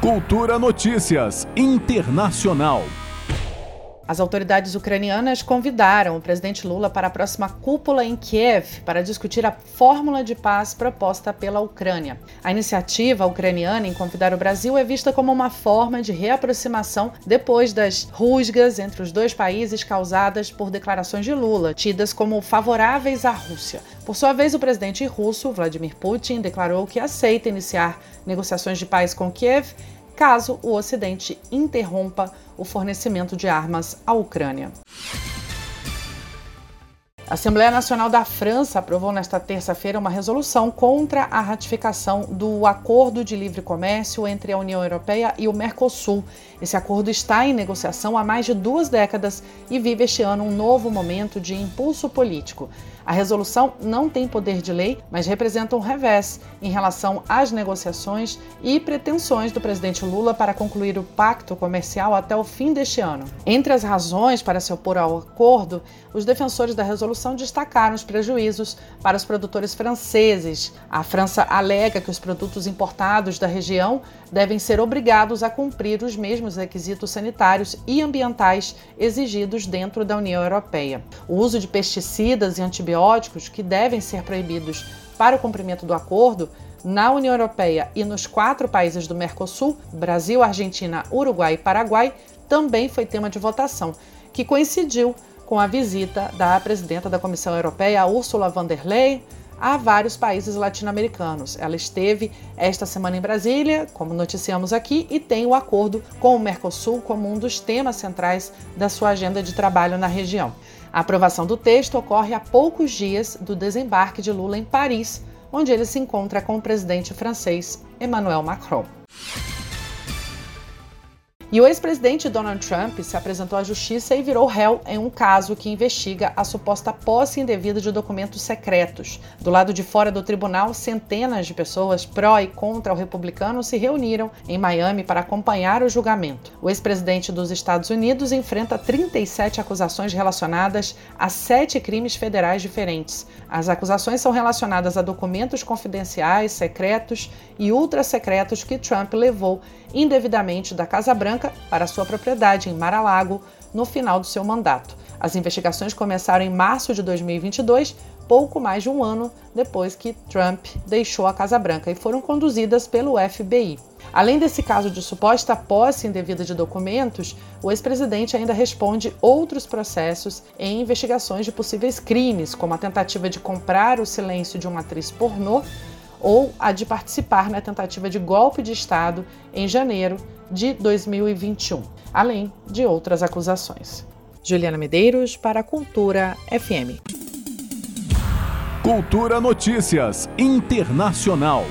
Cultura Notícias Internacional. As autoridades ucranianas convidaram o presidente Lula para a próxima cúpula em Kiev para discutir a fórmula de paz proposta pela Ucrânia. A iniciativa ucraniana em convidar o Brasil é vista como uma forma de reaproximação depois das rusgas entre os dois países causadas por declarações de Lula, tidas como favoráveis à Rússia. Por sua vez, o presidente russo, Vladimir Putin, declarou que aceita iniciar negociações de paz com Kiev caso o Ocidente interrompa o fornecimento de armas à Ucrânia. A Assembleia Nacional da França aprovou nesta terça-feira uma resolução contra a ratificação do Acordo de Livre Comércio entre a União Europeia e o Mercosul. Esse acordo está em negociação há mais de duas décadas e vive este ano um novo momento de impulso político. A resolução não tem poder de lei, mas representa um revés em relação às negociações e pretensões do presidente Lula para concluir o pacto comercial até o fim deste ano. Entre as razões para se opor ao acordo, os defensores da resolução destacaram os prejuízos para os produtores franceses. A França alega que os produtos importados da região devem ser obrigados a cumprir os mesmos requisitos sanitários e ambientais exigidos dentro da União Europeia. O uso de pesticidas e antibióticos, que devem ser proibidos para o cumprimento do acordo, na União Europeia e nos quatro países do Mercosul Brasil, Argentina, Uruguai e Paraguai também foi tema de votação, que coincidiu com a visita da presidenta da Comissão Europeia, Ursula von der Leyen, a vários países latino-americanos. Ela esteve esta semana em Brasília, como noticiamos aqui, e tem o acordo com o Mercosul como um dos temas centrais da sua agenda de trabalho na região. A aprovação do texto ocorre a poucos dias do desembarque de Lula em Paris, onde ele se encontra com o presidente francês Emmanuel Macron. E o ex-presidente Donald Trump se apresentou à justiça e virou réu em um caso que investiga a suposta posse indevida de documentos secretos. Do lado de fora do tribunal, centenas de pessoas pró e contra o republicano se reuniram em Miami para acompanhar o julgamento. O ex-presidente dos Estados Unidos enfrenta 37 acusações relacionadas a sete crimes federais diferentes. As acusações são relacionadas a documentos confidenciais, secretos e ultra-secretos que Trump levou indevidamente da Casa Para sua propriedade em Mar-a-Lago no final do seu mandato. As investigações começaram em março de 2022, pouco mais de um ano depois que Trump deixou a Casa Branca e foram conduzidas pelo FBI. Além desse caso de suposta posse indevida de documentos, o ex-presidente ainda responde outros processos em investigações de possíveis crimes, como a tentativa de comprar o silêncio de uma atriz pornô ou a de participar na tentativa de golpe de Estado em janeiro de 2021, além de outras acusações. Juliana Medeiros para a Cultura FM. Cultura Notícias Internacional.